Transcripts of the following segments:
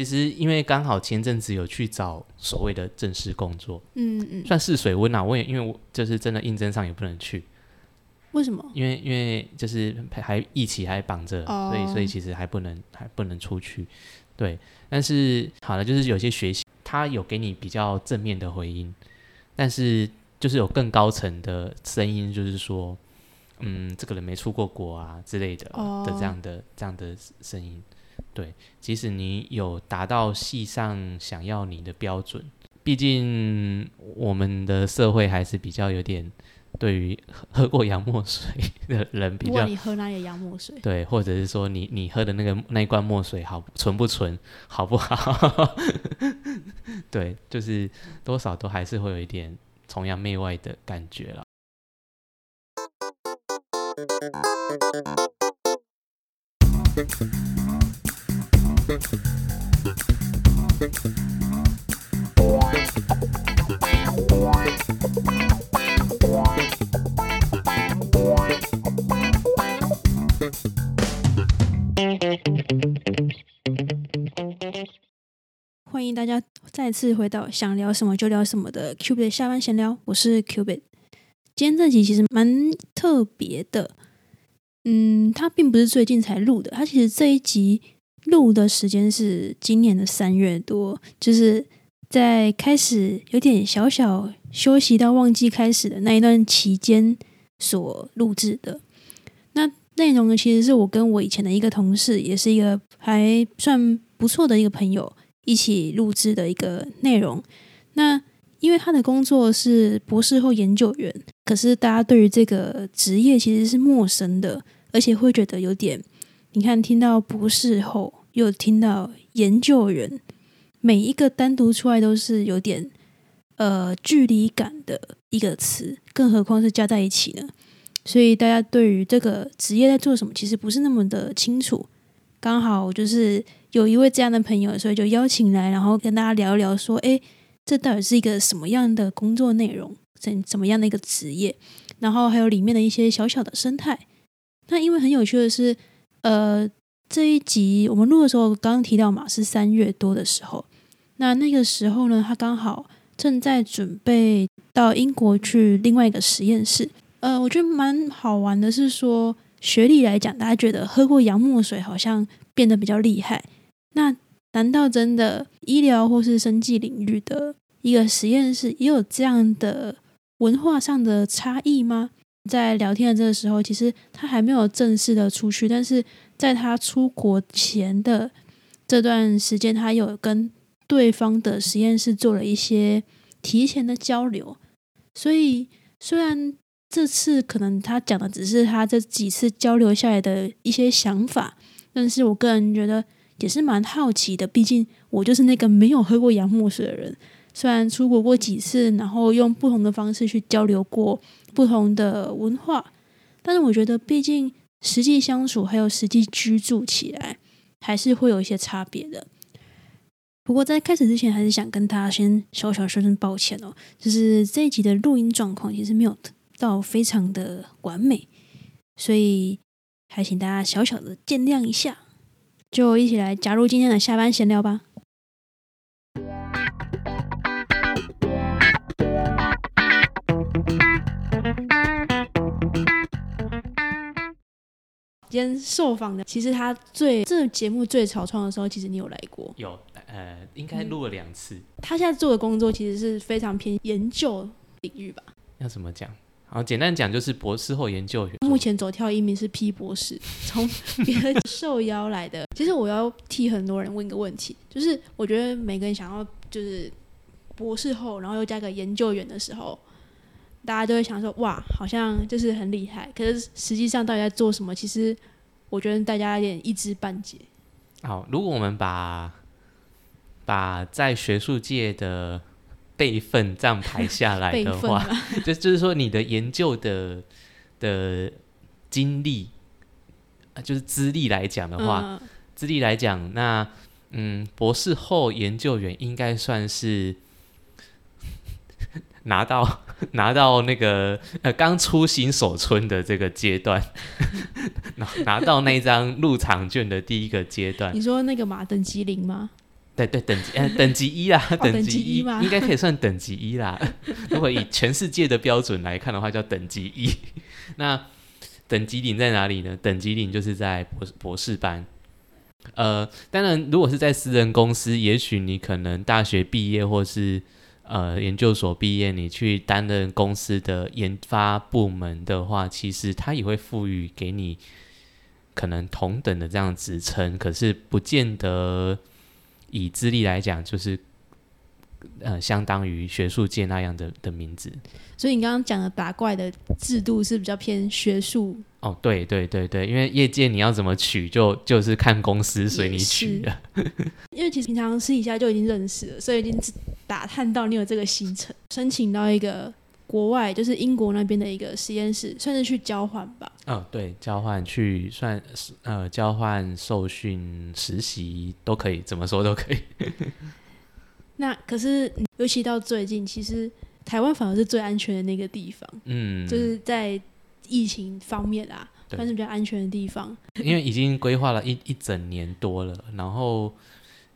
其实因为刚好前阵子有去找所谓的正式工作，嗯嗯，算试水温啊。我也因为我就是真的应征上也不能去，为什么？因为因为就是还一起还绑着，哦所以所以其实还不能还不能出去。对，但是好了，就是有些学习他有给你比较正面的回应，但是就是有更高层的声音，就是说，嗯，这个人没出过国啊之类的、哦的这样的这样的声音。对，即使你有达到系上想要你的标准，毕竟我们的社会还是比较有点对于喝喝过洋墨水的人比较不管你喝哪里洋墨水，对，或者是说你你喝的那个那一罐墨水好纯不纯，好不好？对，就是多少都还是会有一点崇洋媚外的感觉了。欢迎大家再次回到想聊什么就聊什么的 Cubit 下班闲聊，我是 Cubit。今天这集其实蛮特别的，嗯，它并不是最近才录的，它其实这一集录的时间是今年的三月多，就是在开始有点小小休息到忘记开始的那一段期间所录制的。那内容呢，其实是我跟我以前的一个同事，也是一个还算不错的一个朋友。一起录制的一个内容。那因为他的工作是博士后研究员，可是大家对于这个职业其实是陌生的，而且会觉得有点，你看听到博士后，又听到研究员，每一个单独出来都是有点呃距离感的一个词，更何况是加在一起呢？所以大家对于这个职业在做什么，其实不是那么的清楚。刚好就是有一位这样的朋友，所以就邀请来，然后跟大家聊一聊，说，诶，这到底是一个什么样的工作内容，怎怎么样的一个职业，然后还有里面的一些小小的生态。那因为很有趣的是，呃，这一集我们录的时候，刚刚提到嘛，是三月多的时候，那那个时候呢，他刚好正在准备到英国去另外一个实验室。呃，我觉得蛮好玩的是说。学历来讲，大家觉得喝过洋墨水好像变得比较厉害。那难道真的医疗或是生技领域的一个实验室也有这样的文化上的差异吗？在聊天的这个时候，其实他还没有正式的出去，但是在他出国前的这段时间，他有跟对方的实验室做了一些提前的交流。所以虽然这次可能他讲的只是他这几次交流下来的一些想法，但是我个人觉得也是蛮好奇的。毕竟我就是那个没有喝过洋墨水的人，虽然出国过几次，然后用不同的方式去交流过不同的文化，但是我觉得毕竟实际相处还有实际居住起来，还是会有一些差别的。不过在开始之前，还是想跟大家先小小说声抱歉哦，就是这一集的录音状况其实没有。到非常的完美，所以还请大家小小的见谅一下，就一起来加入今天的下班闲聊吧。今天受访的，其实他最这个节目最草创的时候，其实你有来过，有呃，应该录了两次。他现在做的工作其实是非常偏研究领域吧？要怎么讲？好，简单讲就是博士后研究员。目前走跳一名是 P 博士，从别人受邀来的。其实我要替很多人问一个问题，就是我觉得每个人想要就是博士后，然后又加个研究员的时候，大家都会想说，哇，好像就是很厉害。可是实际上到底在做什么？其实我觉得大家有点一知半解。好，如果我们把把在学术界的辈分这样排下来的话，就就是说你的研究的的经历，就是资历来讲的话，资历来讲，那嗯，博士后研究员应该算是 拿到 拿到那个呃刚出新手村的这个阶段，拿拿到那张入场券的第一个阶段。你说那个嘛，等级零吗？对对，等级呃等级一啦，等级一应该可以算等级一啦。如果以全世界的标准来看的话，叫等级一。那等级零在哪里呢？等级零就是在博博士班。呃，当然，如果是在私人公司，也许你可能大学毕业或是呃研究所毕业，你去担任公司的研发部门的话，其实他也会赋予给你可能同等的这样职称，可是不见得以资历来讲，就是呃相当于学术界那样的的名字。所以你刚刚讲的打怪的制度是比较偏学术。哦，对对对对，因为业界你要怎么取，就就是看公司随你取了。因为其实平常私底下就已经认识了，所以已经打探到你有这个行程，申请到一个国外，就是英国那边的一个实验室，算是去交换吧。嗯，对，交换去算呃交换受训实习都可以，怎么说都可以。那可是尤其到最近，其实台湾反而是最安全的那个地方。嗯，就是在。疫情方面啊，算是比较安全的地方。因为已经规划了一一整年多了，然后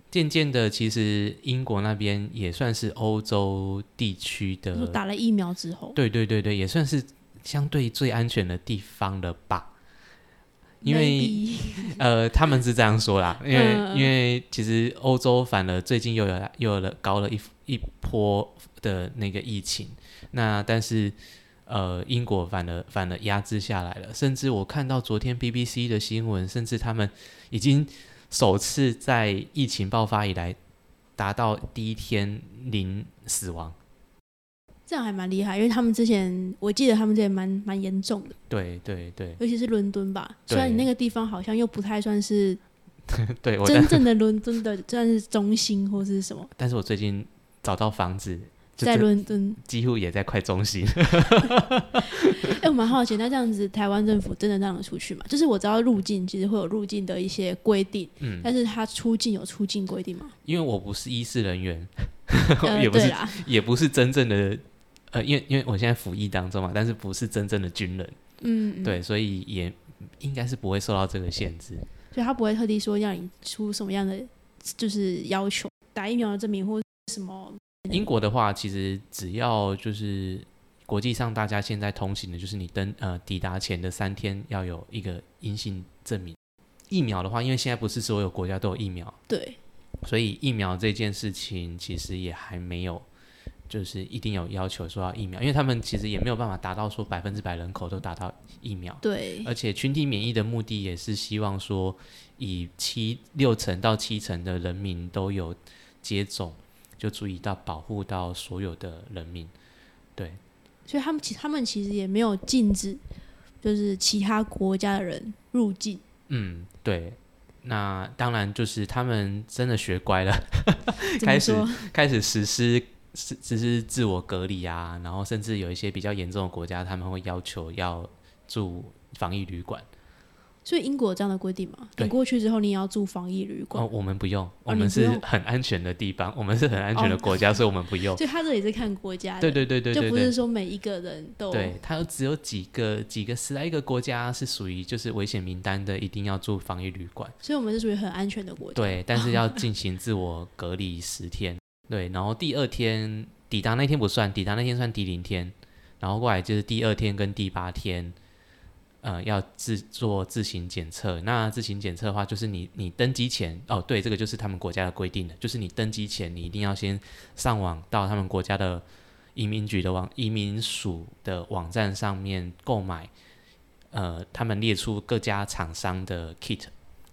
渐渐的，其实英国那边也算是欧洲地区的。打了疫苗之后，对对对对，也算是相对最安全的地方了吧？因为 呃，他们是这样说啦，因为因为其实欧洲反而最近又有又有了高了一一波的那个疫情，那但是。呃，英国反而反而压制下来了，甚至我看到昨天 BBC 的新闻，甚至他们已经首次在疫情爆发以来达到第一天零死亡，这样还蛮厉害，因为他们之前我记得他们这也蛮蛮严重的，对对对，尤其是伦敦吧，虽然你那个地方好像又不太算是 对真正的伦敦的算是中心或是什么，但是我最近找到房子。在伦敦，几乎也在快中心。哎，我蛮好奇，那这样子，台湾政府真的让得出去吗？就是我知道入境其实会有入境的一些规定，嗯，但是他出境有出境规定吗？因为我不是医事人员，也不是，也不是真正的，呃，因为因为我现在服役当中嘛，但是不是真正的军人，嗯，对，所以也应该是不会受到这个限制。所以他不会特地说让你出什么样的，就是要求打疫苗的证明或什么。英国的话，其实只要就是国际上大家现在通行的，就是你登呃抵达前的三天要有一个阴性证明。疫苗的话，因为现在不是所有国家都有疫苗，对，所以疫苗这件事情其实也还没有，就是一定有要求说要疫苗，因为他们其实也没有办法达到说百分之百人口都达到疫苗，对，而且群体免疫的目的也是希望说以七六成到七成的人民都有接种。就注意到保护到所有的人民，对，所以他们其他们其实也没有禁止，就是其他国家的人入境。嗯，对，那当然就是他们真的学乖了，开始开始实施实实施自我隔离啊，然后甚至有一些比较严重的国家，他们会要求要住防疫旅馆。所以英国有这样的规定吗？你过去之后，你也要住防疫旅馆？哦，我们不用，我们是很安全的地方，我们是很安全的国家，所以我们不用。所以他这也是看国家，对对对对，就不是说每一个人都。对，他只有几个几个十来个国家是属于就是危险名单的，一定要住防疫旅馆。所以我们是属于很安全的国家。对，但是要进行自我隔离十天。对，然后第二天抵达那天不算，抵达那天算第零天，然后过来就是第二天跟第八天。呃，要自做自行检测。那自行检测的话，就是你你登机前，哦，对，这个就是他们国家的规定的，就是你登机前，你一定要先上网到他们国家的移民局的网移民署的网站上面购买，呃，他们列出各家厂商的 kit，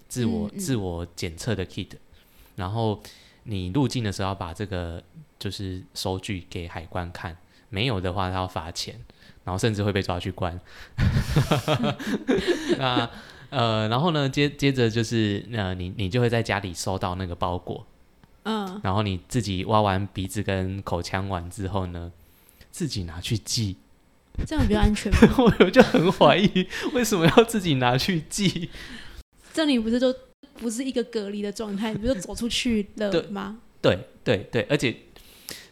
自我自我检测的 kit，然后你入境的时候把这个就是收据给海关看，没有的话他要罚钱。然后甚至会被抓去关，那呃，然后呢，接接着就是呃，你你就会在家里收到那个包裹，嗯，然后你自己挖完鼻子跟口腔完之后呢，自己拿去寄，这样比较安全吗？我就很怀疑为什么要自己拿去寄，这里不是都不是一个隔离的状态，不就走出去了吗？对对对，而且。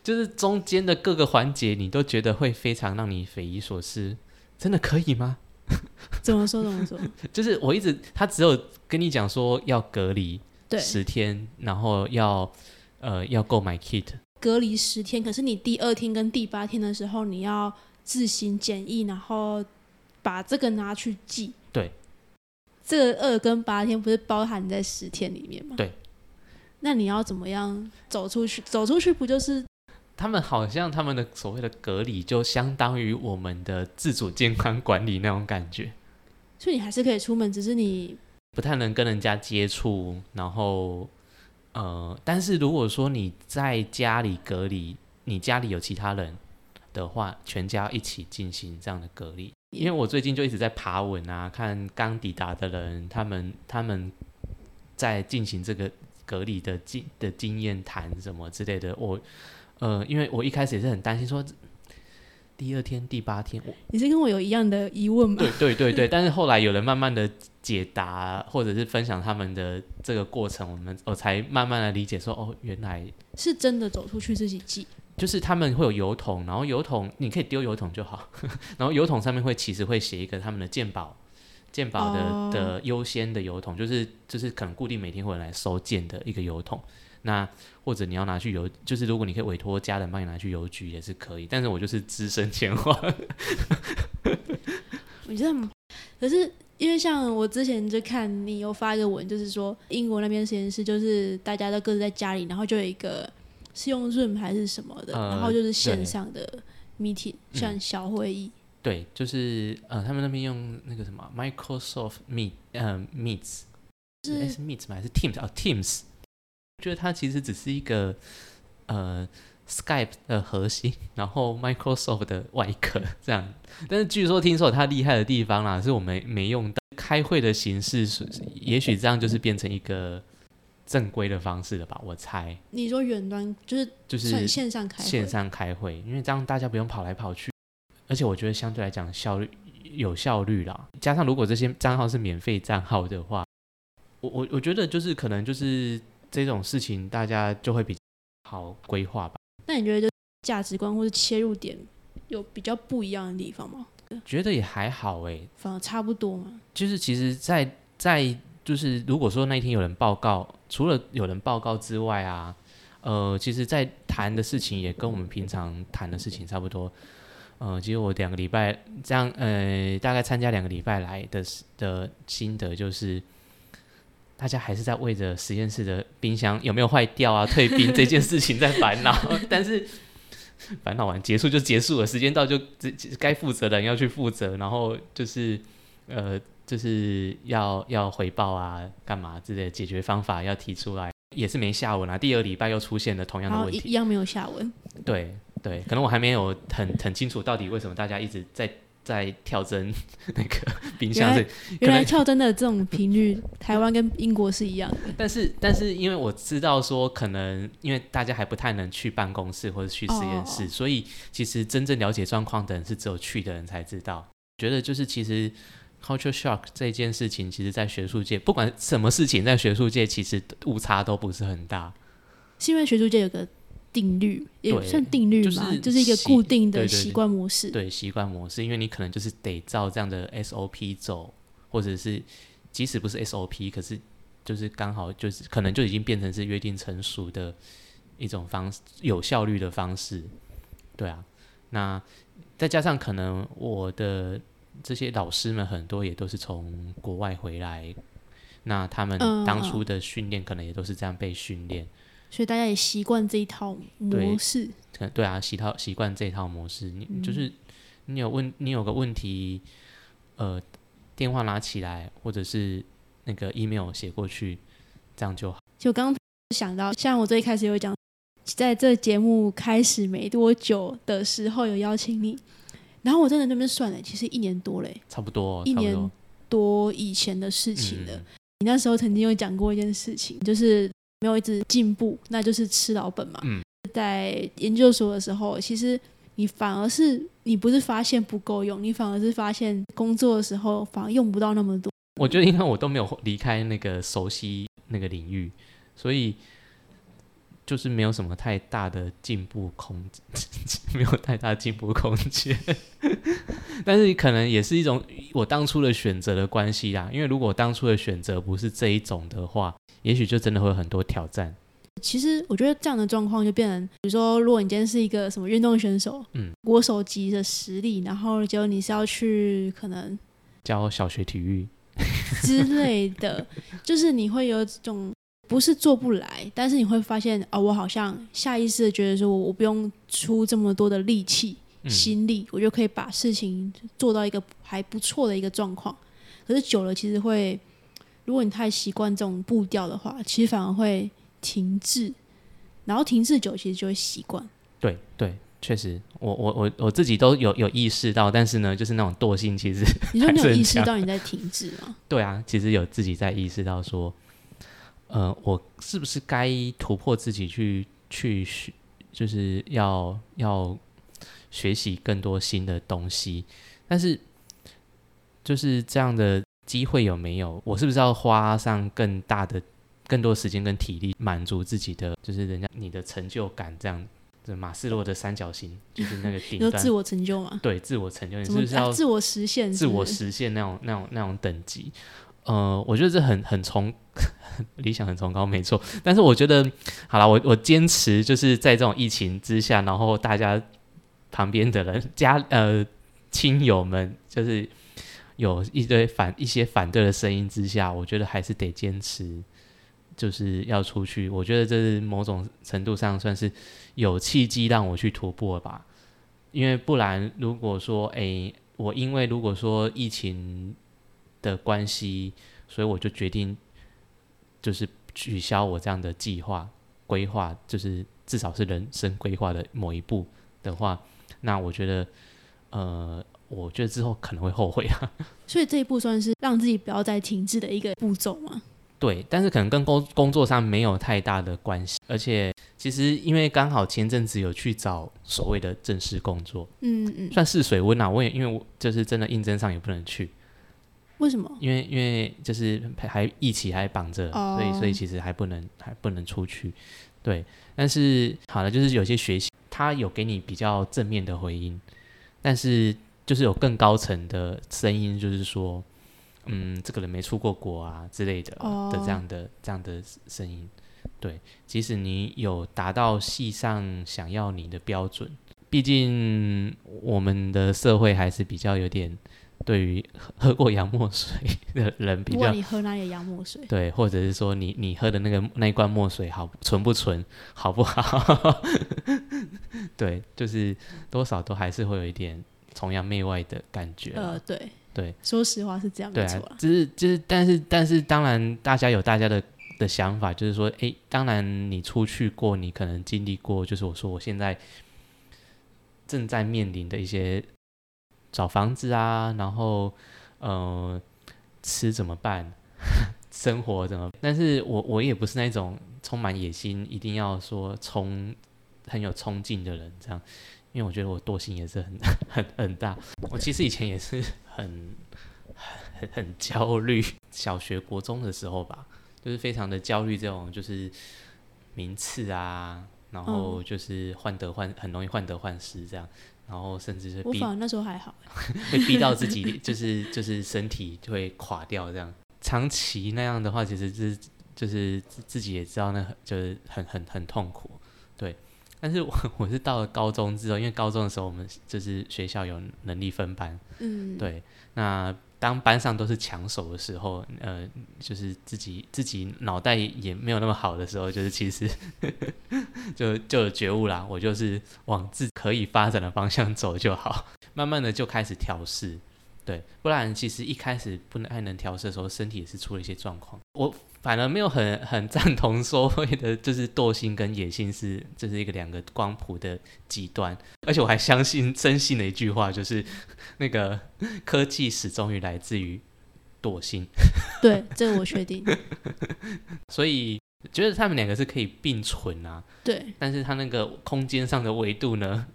就是中间的各个环节，你都觉得会非常让你匪夷所思，真的可以吗？怎么说？怎么说？就是我一直他只有跟你讲说要隔离十天，然后要呃要购买 kit，隔离十天，可是你第二天跟第八天的时候，你要自行检疫，然后把这个拿去寄。对，这个二跟八天不是包含在十天里面吗？对。那你要怎么样走出去？走出去不就是？他们好像他们的所谓的隔离，就相当于我们的自主健康管理那种感觉。所以你还是可以出门，只是你不太能跟人家接触，然后呃，但是如果说你在家里隔离，你家里有其他人的话，全家一起进行这样的隔离。因为我最近就一直在爬文啊，看刚抵达的人，他们他们在进行这个隔离的经的经验谈什么之类的，我呃，因为我一开始也是很担心说。第二天、第八天，我你是跟我有一样的疑问吗？对对对对，但是后来有人慢慢的解答，或者是分享他们的这个过程，我们我才慢慢的理解说，哦，原来是真的走出去自己寄，就是他们会有油桶，然后油桶你可以丢油桶就好，然后油桶上面会其实会写一个他们的鉴宝鉴宝的的优先的油桶，就是就是可能固定每天会来收件的一个油桶。那或者你要拿去邮，就是如果你可以委托家人帮你拿去邮局也是可以，但是我就是只身前往。我觉得，可是因为像我之前就看你有发一个文，就是说英国那边实验室就是大家都各自在家里，然后就有一个是用 Zoom 还是什么的，然后就是线上的 meeting，像小会议。对，就是呃，他们那边用那个什么 Microsoft Meet，呃，Meets 是 Meets 吗？还是 Teams 啊？Teams。觉得它其实只是一个呃 Skype 的核心，然后 Microsoft 的外壳这样。但是据说听说它厉害的地方啦，是我们没用到开会的形式，也许这样就是变成一个正规的方式了吧？我猜。你说远端就是就是线上开线上开会，因为这样大家不用跑来跑去，而且我觉得相对来讲效率有效率啦。加上如果这些账号是免费账号的话，我我我觉得就是可能就是。这种事情大家就会比较好规划吧。那你觉得就价值观或者切入点有比较不一样的地方吗？觉得也还好哎，反而差不多嘛。就是其实，在在就是如果说那一天有人报告，除了有人报告之外啊，呃，其实在谈的事情也跟我们平常谈的事情差不多。呃，其实我两个礼拜这样，呃，大概参加两个礼拜来的的心得就是。大家还是在为着实验室的冰箱有没有坏掉啊、退冰这件事情在烦恼，但是烦恼完结束就结束了，时间到就该负责的人要去负责，然后就是呃，就是要要回报啊、干嘛之类的解决方法要提出来，也是没下文啊。第二礼拜又出现了同样的问题，一样没有下文。对对，可能我还没有很很清楚到底为什么大家一直在。在跳针 那个冰箱是原来跳针的这种频率，台湾跟英国是一样的。但是但是因为我知道说，可能因为大家还不太能去办公室或者去实验室，所以其实真正了解状况的人是只有去的人才知道。觉得就是其实 culture shock 这件事情，其实在学术界不管什么事情，在学术界其实误差都不是很大。是因为学术界有个。定律也算定律嘛，就是一个固定的习惯模式。对习惯模式，因为你可能就是得照这样的 SOP 走，或者是即使不是 SOP，可是就是刚好就是可能就已经变成是约定成熟的一种方式，有效率的方式。对啊，那再加上可能我的这些老师们很多也都是从国外回来，那他们当初的训练可能也都是这样被训练。所以大家也习惯这一套模式。对啊，习套习惯这一套模式。你就是你有问，你有个问题，呃，电话拿起来，或者是那个 email 写过去，这样就好。就刚想到，像我最开始有讲，在这节目开始没多久的时候有邀请你，然后我真的那边算了，其实一年多嘞，差不多一年多以前的事情了。你那时候曾经有讲过一件事情，就是。没有一直进步，那就是吃老本嘛。嗯，在研究所的时候，其实你反而是你不是发现不够用，你反而是发现工作的时候反而用不到那么多。我觉得因为我都没有离开那个熟悉那个领域，所以就是没有什么太大的进步空间，没有太大进步空间。但是可能也是一种我当初的选择的关系啦。因为如果当初的选择不是这一种的话。也许就真的会有很多挑战，其实我觉得这样的状况就变成，比如说，如果你今天是一个什么运动选手，嗯，国手级的实力，然后结果你是要去可能教小学体育之类的，就是你会有种不是做不来，但是你会发现，哦，我好像下意识的觉得说，我我不用出这么多的力气、嗯心力，我就可以把事情做到一个还不错的一个状况。可是久了，其实会，如果你太习惯这种步调的话，其实反而会停滞，然后停滞久，其实就会习惯。对对，确实，我我我我自己都有有意识到，但是呢，就是那种惰性，其实你说你有意识到你在停滞吗？对啊，其实有自己在意识到说，呃，我是不是该突破自己去去学，就是要要学习更多新的东西，但是就是这样的机会有没有？我是不是要花上更大的、更多时间跟体力，满足自己的，就是人家你的成就感这样？这马斯洛的三角形就是那个顶端说自，我成就吗？对自我成就，你是不是要啊自我实现是自我实现那种那种那种等级。呃，我觉得这很很崇 理想很崇高，没错。但是我觉得，好了，我我坚持就是在这种疫情之下，然后大家旁边的人家呃亲友们，就是有一堆反一些反对的声音之下，我觉得还是得坚持，就是要出去。我觉得这是某种程度上算是有契机让我去突破吧。因为不然，如果说，诶，我因为如果说疫情的关系，所以我就决定就是取消我这样的计划规划，就是至少是人生规划的某一步的话，那我觉得，呃，我觉得之后可能会后悔啊。所以这一步算是让自己不要再停滞的一个步骤嘛？对，但是可能跟工工作上没有太大的关系，而且其实因为刚好前阵子有去找所谓的正式工作，嗯嗯，算试水温啊。我也因为我就是真的应征上也不能去，为什么？因为因为就是还一起还绑着，哦所以所以其实还不能还不能出去。对，但是好了，就是有些学习他有给你比较正面的回应，但是就是有更高层的声音，就是说，嗯，这个人没出过国啊之类的、哦的这样的这样的声音。对，即使你有达到系上想要你的标准，毕竟我们的社会还是比较有点对于喝 喝过洋墨水的人比较不管你喝哪里的洋墨水，对，或者是说你你喝的那个那一罐墨水好纯不纯，好不好？对，就是多少都还是会有一点崇洋媚外的感觉啊。呃，对对，说实话是这样，对没错啦，啊就是就是，但是但是，当然大家有大家的的想法，就是说，哎，当然你出去过，你可能经历过，就是我说我现在正在面临的一些找房子啊，然后呃吃怎么办，生活怎么？但是我我也不是那种充满野心，一定要说冲很有冲劲的人，这样，因为我觉得我惰性也是很 很很大。我其实以前也是很很很焦虑，小学、国中的时候吧，就是非常的焦虑这种就是名次啊，然后就是患得患很容易患得患失这样，然后甚至是逼我反而那时候还好，会逼到自己 就是就是身体就会垮掉这样。长期那样的话，其实是就是自自己也知道那很就是很很很痛苦，对。但是我 我是到了高中之后，因为高中的时候我们就是学校有能力分班，嗯，对，那当班上都是抢手的时候，呃，就是自己自己脑袋也没有那么好的时候，就是其实 就就有觉悟啦，我就是往自可以发展的方向走就好，慢慢的就开始调试，对，不然其实一开始不能太能调试的时候，身体也是出了一些状况。我反而没有很很赞同所谓的就是惰性跟野性是这是一个两个光谱的极端，而且我还相信深信的一句话就是那个科技始终于来自于惰性，对，这个我确定，所以觉得他们两个是可以并存啊，对，但是它那个空间上的维度呢，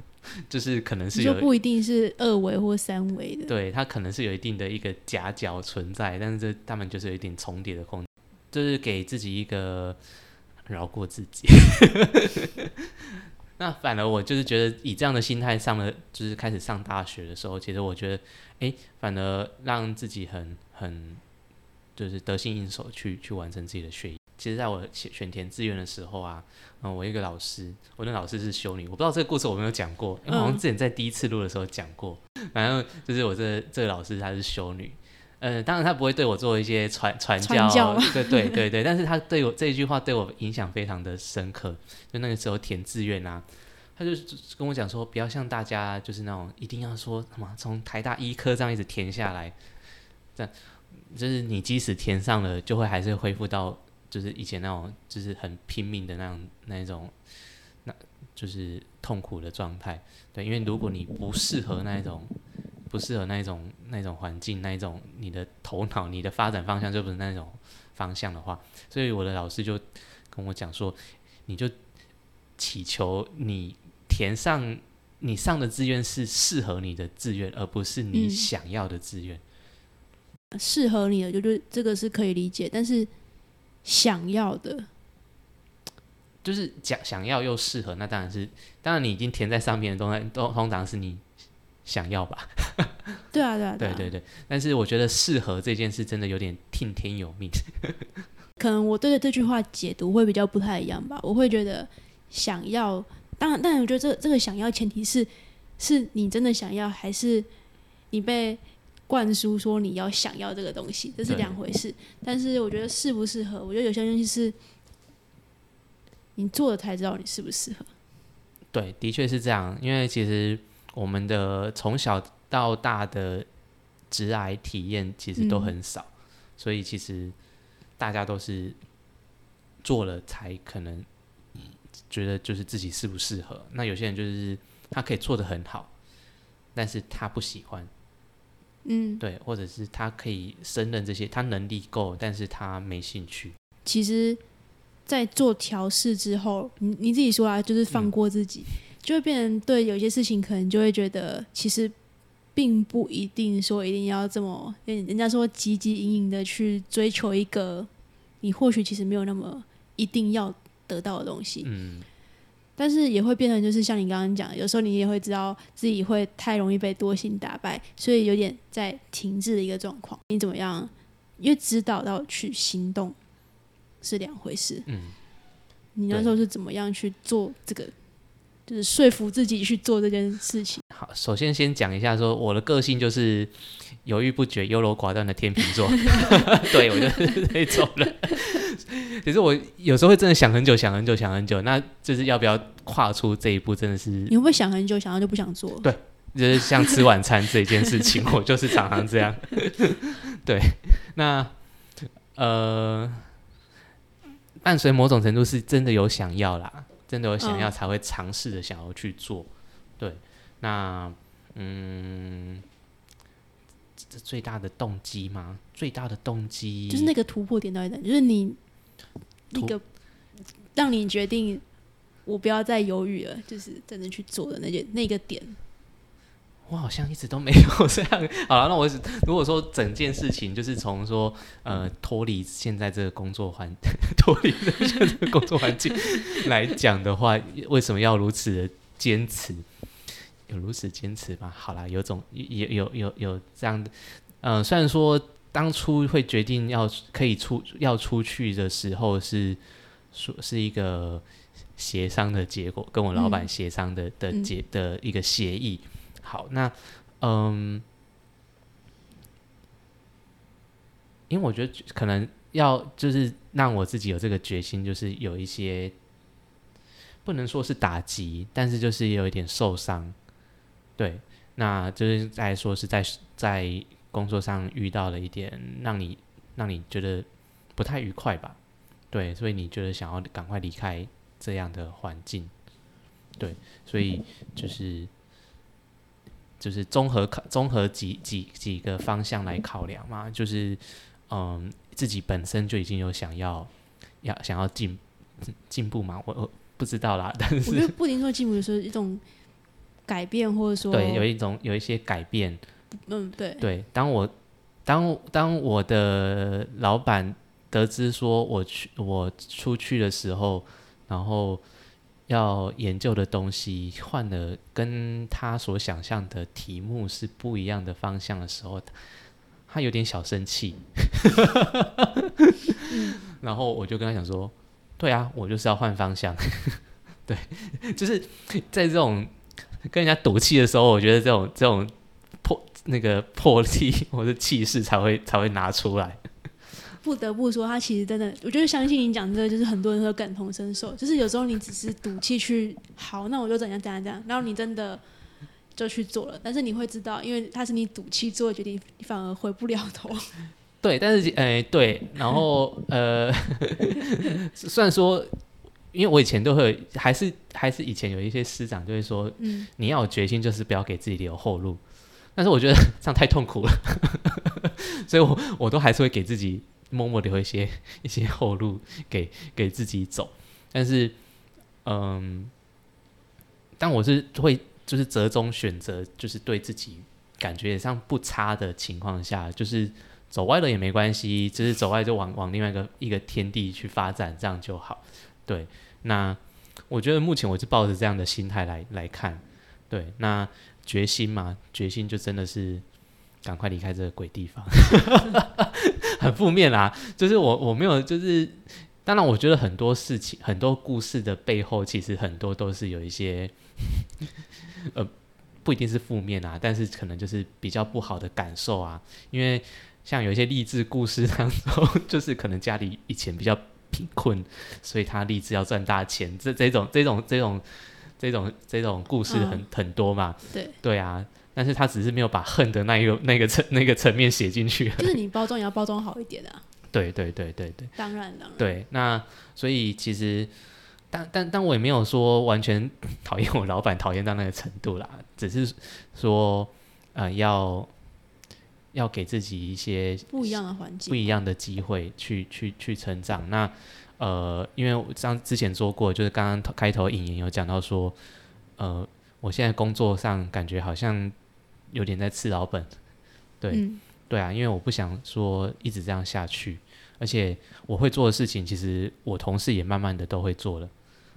就是可能是有你说不一定是二维或三维的，对，它可能是有一定的一个夹角存在，但是这他们就是有一点重叠的空间，就是给自己一个饶过自己。那反而我就是觉得以这样的心态上了，就是开始上大学的时候，其实我觉得，哎，反而让自己很很就是得心应手去去完成自己的学业。其实在我选选填志愿的时候啊，嗯，我一个老师，我那老师是修女，我不知道这个故事我没有讲过，因为好像之前在第一次录的时候讲过。反正就是我这这个老师她是修女，呃，当然她不会对我做一些传传教，对对对对，但是她对我这一句话对我影响非常的深刻。就那个时候填志愿啊，她就跟我讲说，不要像大家就是那种一定要说什么从台大医科这样一直填下来，这样就是你即使填上了，就会还是恢复到。就是以前那种，就是很拼命的那种那一种，那就是痛苦的状态。对，因为如果你不适合那一种，不适合那一种那种环境，那一种你的头脑、你的发展方向就不是那种方向的话，所以我的老师就跟我讲说，你就祈求你填上你上的志愿是适合你的志愿，而不是你想要的志愿。适合你的，就是这个是可以理解，但是。想要的，就是想想要又适合，那当然是，当然你已经填在上面的东西，都通常是你想要吧？对啊，对啊，对对对。但是我觉得适合这件事真的有点听天由命。可能我对这句话解读会比较不太一样吧。我会觉得想要，当然，但我觉得这这个想要前提是，是你真的想要，还是你被。灌输说你要想要这个东西，这是两回事。但是我觉得适不适合，我觉得有些东西是你做了才知道你适不适合。对，的确是这样。因为其实我们的从小到大的直癌体验其实都很少，所以其实大家都是做了才可能觉得就是自己适不适合。那有些人就是他可以做的很好，但是他不喜欢。嗯，对，或者是他可以胜任这些，他能力够，但是他没兴趣。其实，在做调试之后，你你自己说啊，就是放过自己，就会变成对有些事情，可能就会觉得，其实并不一定说一定要这么，人人家说汲汲营营的去追求一个，你或许其实没有那么一定要得到的东西。嗯。但是也会变成，就是像你刚刚讲，有时候你也会知道自己会太容易被多心打败，所以有点在停滞的一个状况。你怎么样？因为指导到去行动是两回事。嗯，你那时候是怎么样去做这个？就是说服自己去做这件事情。好，首先先讲一下，说我的个性就是犹豫不决、优柔寡断的天秤座。对，我就是那种人。其实我有时候会真的想很久，想很久，想很久，那就是要不要跨出这一步，真的是你会不会想很久，想到就不想做？对，就是像吃晚餐这件事情，我就是常常这样。对，那呃，伴随某种程度是真的有想要啦，真的有想要才会尝试着想要去做。对，那嗯，这最大的动机吗？最大的动机就是那个突破点到底在，就是你。那个让你决定我不要再犹豫了，就是真的去做的那件那个点。我好像一直都没有 这样。好了，那我如果说整件事情就是从说呃脱离现在这个工作环 脱离现在这个工作环境 来讲的话，为什么要如此的坚持？有如此坚持吗？好啦，有种有有有有这样的，嗯，虽然说。当初会决定要可以出要出去的时候，是说是一个协商的结果，跟我老板协商的的结的一个协议。好，那嗯，因为我觉得可能要就是让我自己有这个决心，就是有一些不能说是打击，但是就是有一点受伤。对，那就是在说是在在。工作上遇到了一点让你让你觉得不太愉快吧？对，所以你觉得想要赶快离开这样的环境，对，所以就是就是综合考综合几几几个方向来考量嘛，就是嗯，自己本身就已经有想要要想要进进步嘛，我我不知道啦，但是我觉得不一定说进步，就是一种改变，或者说对，有一种有一些改变。嗯，对对，当我当当我的老板得知说我去我出去的时候，然后要研究的东西换了跟他所想象的题目是不一样的方向的时候，他有点小生气。然后我就跟他讲说，对啊，我就是要换方向。对，就是在这种跟人家赌气的时候，我觉得这种这种魄那个魄力或者气势才会才会拿出来。不得不说，他其实真的，我觉得相信你讲这个，就是很多人会感同身受。就是有时候你只是赌气去好，那我就怎样怎样怎样，然后你真的就去做了，但是你会知道，因为他是你赌气做的决定，你反而回不了头。对，但是哎，对，然后呃，虽然说，因为我以前都会，还是还是以前有一些师长就会说，嗯，你要有决心，就是不要给自己留后路。但是我觉得这样太痛苦了，所以我我都还是会给自己。默默留一些一些后路给给自己走，但是，嗯，但我是会就是折中选择，就是对自己感觉上不差的情况下，就是走歪了也没关系，就是走歪就往往另外一个一个天地去发展，这样就好。对，那我觉得目前我是抱着这样的心态来来看，对，那决心嘛，决心就真的是。赶快离开这个鬼地方，很负面啦。就是我我没有，就是当然，我觉得很多事情、很多故事的背后，其实很多都是有一些，呃，不一定是负面啊，但是可能就是比较不好的感受啊。因为像有一些励志故事当中，就是可能家里以前比较贫困，所以他立志要赚大钱，这这种这种这种这种这种故事很很多嘛。对对啊。但是他只是没有把恨的那一个那个层那个层面写进去，就是你包装也要包装好一点啊。对对对对对，当然当然。对，那所以其实，但但但我也没有说完全 讨厌我老板，讨厌到那个程度啦，只是说呃要要给自己一些不一样的环境，不一样的机会去去去成长。那呃，因为像之前说过，就是刚刚开头引言有讲到说，呃，我现在工作上感觉好像。有点在吃老本，对，对啊，因为我不想说一直这样下去，而且我会做的事情，其实我同事也慢慢的都会做了。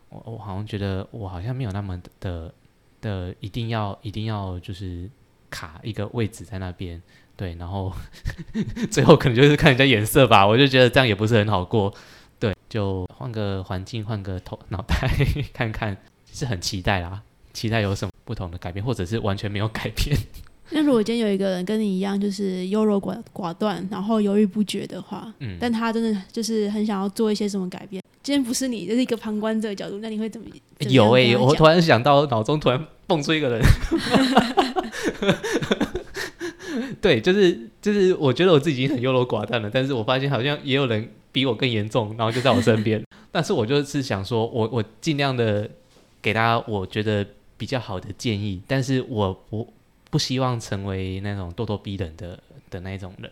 我我好像觉得我好像没有那么的的一定要一定要就是卡一个位置在那边，对，然后 最后可能就是看人家眼色吧，我就觉得这样也不是很好过，对，就换个环境，换个头脑袋 看看，是很期待啦，期待有什么不同的改变，或者是完全没有改变。那如果今天有一个人跟你一样，就是优柔寡寡断，然后犹豫不决的话，嗯，但他真的就是很想要做一些什么改变。今天不是你，就是一个旁观者的角度，那你会怎么？有哎，我突然想到，脑中突然蹦出一个人。对，就是就是，我觉得我自己已经很优柔寡断了，但是我发现好像也有人比我更严重，然后就在我身边。但是我就是想说，我我尽量的给大家我觉得比较好的建议，但是我不。不希望成为那种咄咄逼人的的那种人。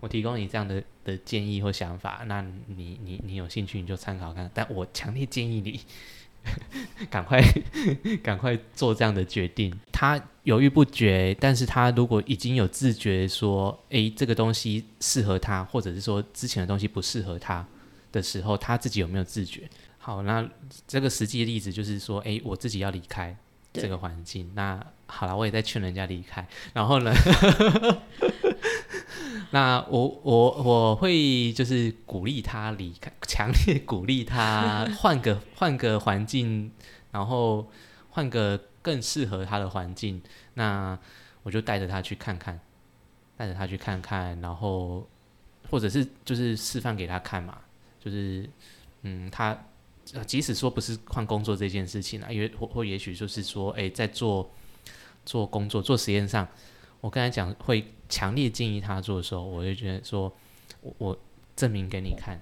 我提供你这样的的建议或想法，那你你你有兴趣你就参考看。但我强烈建议你 赶快 赶快做这样的决定。他犹豫不决，但是他如果已经有自觉说，诶，这个东西适合他，或者是说之前的东西不适合他的时候，他自己有没有自觉？好，那这个实际的例子就是说，诶，我自己要离开。这个环境，那好了，我也在劝人家离开。然后呢，那我我我会就是鼓励他离开，强烈鼓励他换个 换个环境，然后换个更适合他的环境。那我就带着他去看看，带着他去看看，然后或者是就是示范给他看嘛，就是嗯他。即使说不是换工作这件事情啊，因为或或也许就是说，哎，在做做工作、做实验上，我刚才讲会强烈建议他做的时候，我就觉得说，我我证明给你看，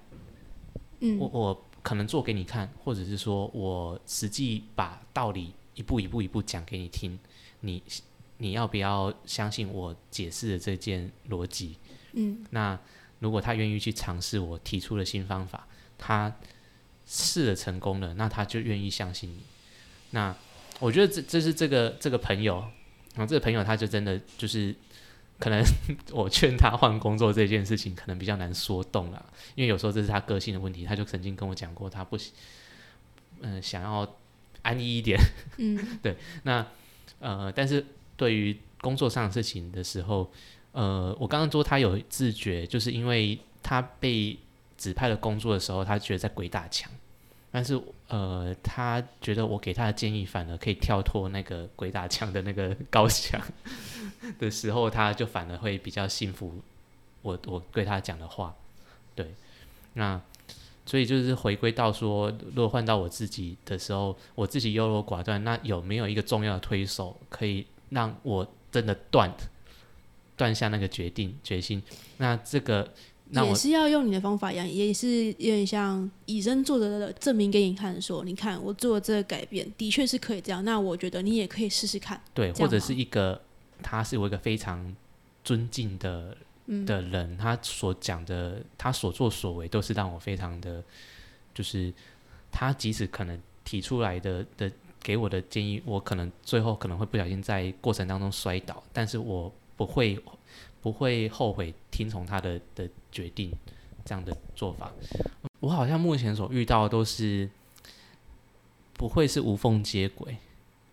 嗯，我我可能做给你看，或者是说我实际把道理一步一步一步讲给你听，你你要不要相信我解释的这件逻辑？嗯，那如果他愿意去尝试我提出的新方法，他。试了成功了，那他就愿意相信你。那我觉得这这是这个这个朋友，然后这个朋友他就真的就是可能 我劝他换工作这件事情可能比较难说动了，因为有时候这是他个性的问题。他就曾经跟我讲过，他不嗯想要安逸一点，嗯，对。那呃，但是对于工作上的事情的时候，呃，我刚刚说他有自觉，就是因为他被。指派的工作的时候，他觉得在鬼打墙，但是呃，他觉得我给他的建议反而可以跳脱那个鬼打墙的那个高墙的时候，他就反而会比较信服我我对他讲的话。对，那所以就是回归到说，如果换到我自己的时候，我自己优柔寡断，那有没有一个重要的推手可以让我真的断断下那个决定决心？那这个。也是要用你的方法一样，也是有点像以身作则的证明给你看，说你看我做这个改变的确是可以这样。那我觉得你也可以试试看。对，或者是一个他是我一个非常尊敬的的人，他所讲的，他所作所为都是让我非常的，就是他即使可能提出来的的给我的建议，我可能最后可能会不小心在过程当中摔倒，但是我不会。不会后悔听从他的的决定，这样的做法，我好像目前所遇到都是不会是无缝接轨，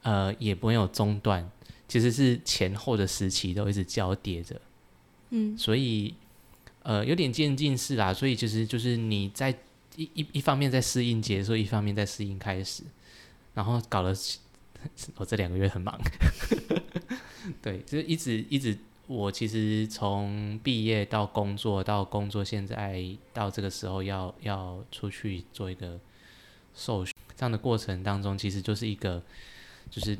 呃，也不会有中断，其实是前后的时期都一直交叠着，嗯，所以呃有点渐进式啦，所以其实就是你在一一一方面在适应结束，一方面在适应开始，然后搞了我这两个月很忙，对，就是一直一直。我其实从毕业到工作，到工作现在到这个时候要要出去做一个受训，这样的过程当中，其实就是一个就是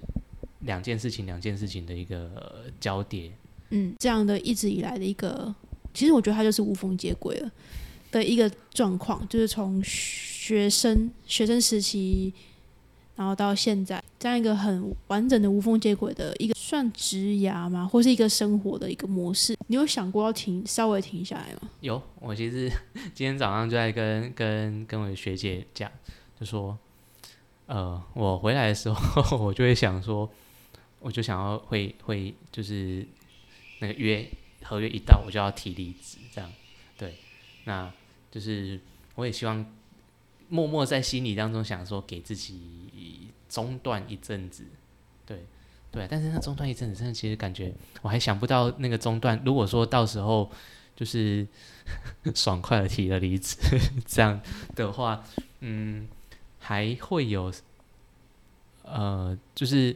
两件事情两件事情的一个交叠。嗯，这样的一直以来的一个，其实我觉得它就是无缝接轨了的一个状况，就是从学生学生时期。然后到现在，这样一个很完整的无缝接轨的一个算职涯吗？或是一个生活的一个模式？你有想过要停，稍微停下来吗？有，我其实今天早上就在跟跟跟我的学姐讲，就说，呃，我回来的时候，我就会想说，我就想要会会就是那个约合约一到，我就要提离职，这样，对，那就是我也希望。默默在心里当中想说，给自己中断一阵子，对对，但是那中断一阵子，真的其实感觉我还想不到那个中断。如果说到时候就是 爽快的提了离职，这样的话，嗯，还会有呃，就是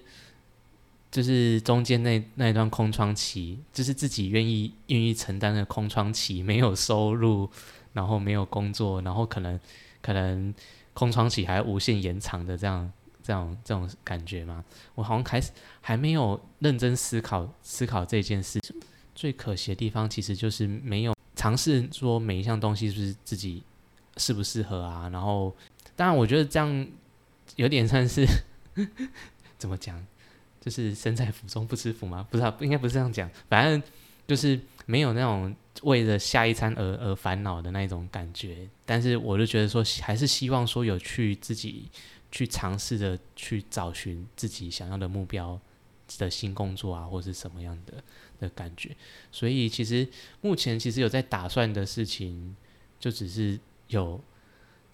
就是中间那那一段空窗期，就是自己愿意愿意承担的空窗期，没有收入，然后没有工作，然后可能。可能空窗期还无限延长的这样、这样、这种感觉吗？我好像开始还没有认真思考思考这件事。最可惜的地方其实就是没有尝试说每一项东西是不是自己适不适合啊。然后，当然我觉得这样有点算是 怎么讲，就是身在福中不知福吗？不知道，应该不是这样讲。反正就是没有那种。为了下一餐而而烦恼的那种感觉，但是我就觉得说，还是希望说有去自己去尝试着去找寻自己想要的目标的新工作啊，或是什么样的的感觉。所以其实目前其实有在打算的事情，就只是有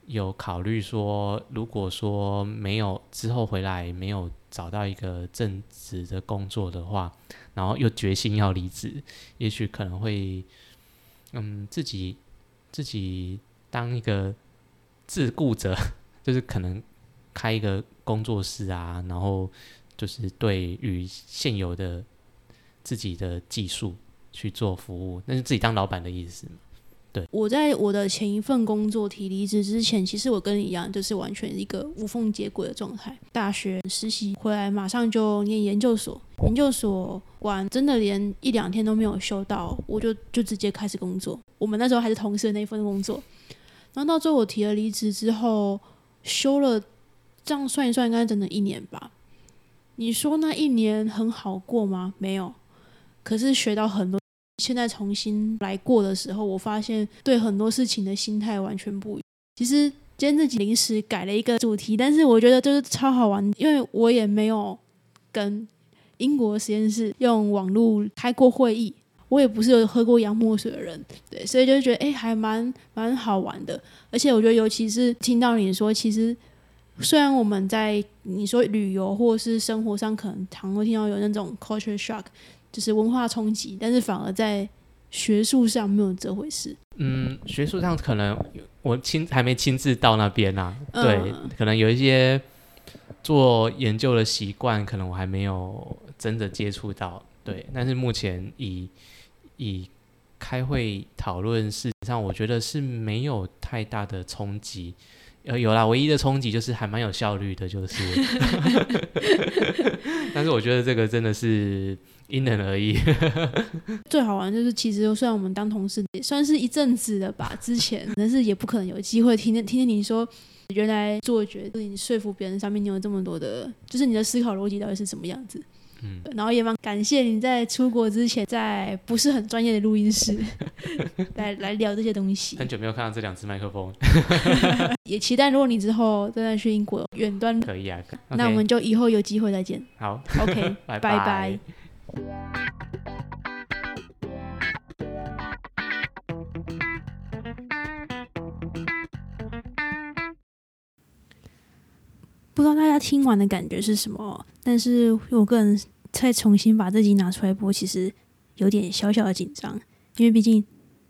有考虑说，如果说没有之后回来没有找到一个正职的工作的话，然后又决心要离职，也许可能会。嗯，自己自己当一个自雇者，就是可能开一个工作室啊，然后就是对于现有的自己的技术去做服务，那是自己当老板的意思对，我在我的前一份工作提离职之前，其实我跟你一样，就是完全一个无缝接轨的状态。大学实习回来，马上就念研究所，研究所完真的连一两天都没有休到，我就就直接开始工作。我们那时候还是同事的那份工作，然后到最后我提了离职之后，休了，这样算一算，应该整整一年吧。你说那一年很好过吗？没有，可是学到很多。现在重新来过的时候，我发现对很多事情的心态完全不一样。其实今天自己临时改了一个主题，但是我觉得就是超好玩，因为我也没有跟英国实验室用网络开过会议，我也不是有喝过洋墨水的人，对，所以就觉得哎，还蛮蛮好玩的。而且我觉得，尤其是听到你说，其实虽然我们在你说旅游或者是生活上，可能常会听到有那种 culture shock。就是文化冲击，但是反而在学术上没有这回事。嗯，学术上可能我亲还没亲自到那边啊，嗯对，可能有一些做研究的习惯，可能我还没有真的接触到，对。但是目前以以开会讨论事实上，我觉得是没有太大的冲击。呃，有啦，唯一的冲击就是还蛮有效率的，就是。但是我觉得这个真的是因人而异。最好玩就是，其实虽然我们当同事也算是一阵子的吧，之前，但是也不可能有机会听见听见你说，原来做决定、说服别人上面你有这么多的，就是你的思考逻辑到底是什么样子。嗯，然后也蛮感谢你在出国之前，在不是很专业的录音室 来来聊这些东西。很久没有看到这两只麦克风，也期待如果你之后真的去英国远端，可以啊。那我们就以后有机会再见。好，OK，拜拜不知道大家听完的感觉是什么，但是我个人再重新把这集拿出来播，其实有点小小的紧张，因为毕竟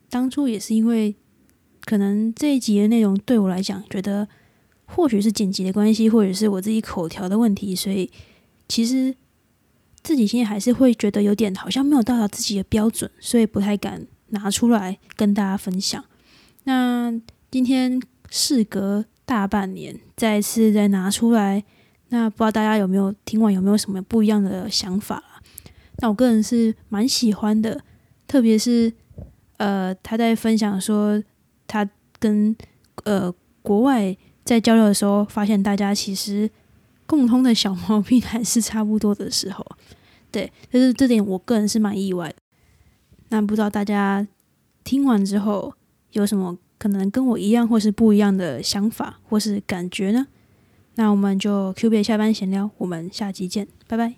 当初也是因为可能这一集的内容对我来讲，觉得或许是剪辑的关系，或者是我自己口条的问题，所以其实自己现在还是会觉得有点好像没有到达自己的标准，所以不太敢拿出来跟大家分享。那今天事隔大半年，再一次再拿出来，那不知道大家有没有听完有没有什么不一样的想法啦？那我个人是蛮喜欢的，特别是呃他在分享说他跟呃国外在交流的时候，发现大家其实共通的小毛病还是差不多的时候，对，就是这点我个人是蛮意外的。那不知道大家听完之后有什么可能跟我一样或是不一样的想法或是感觉呢？那我们就 q 别下班闲聊我们下期见拜拜。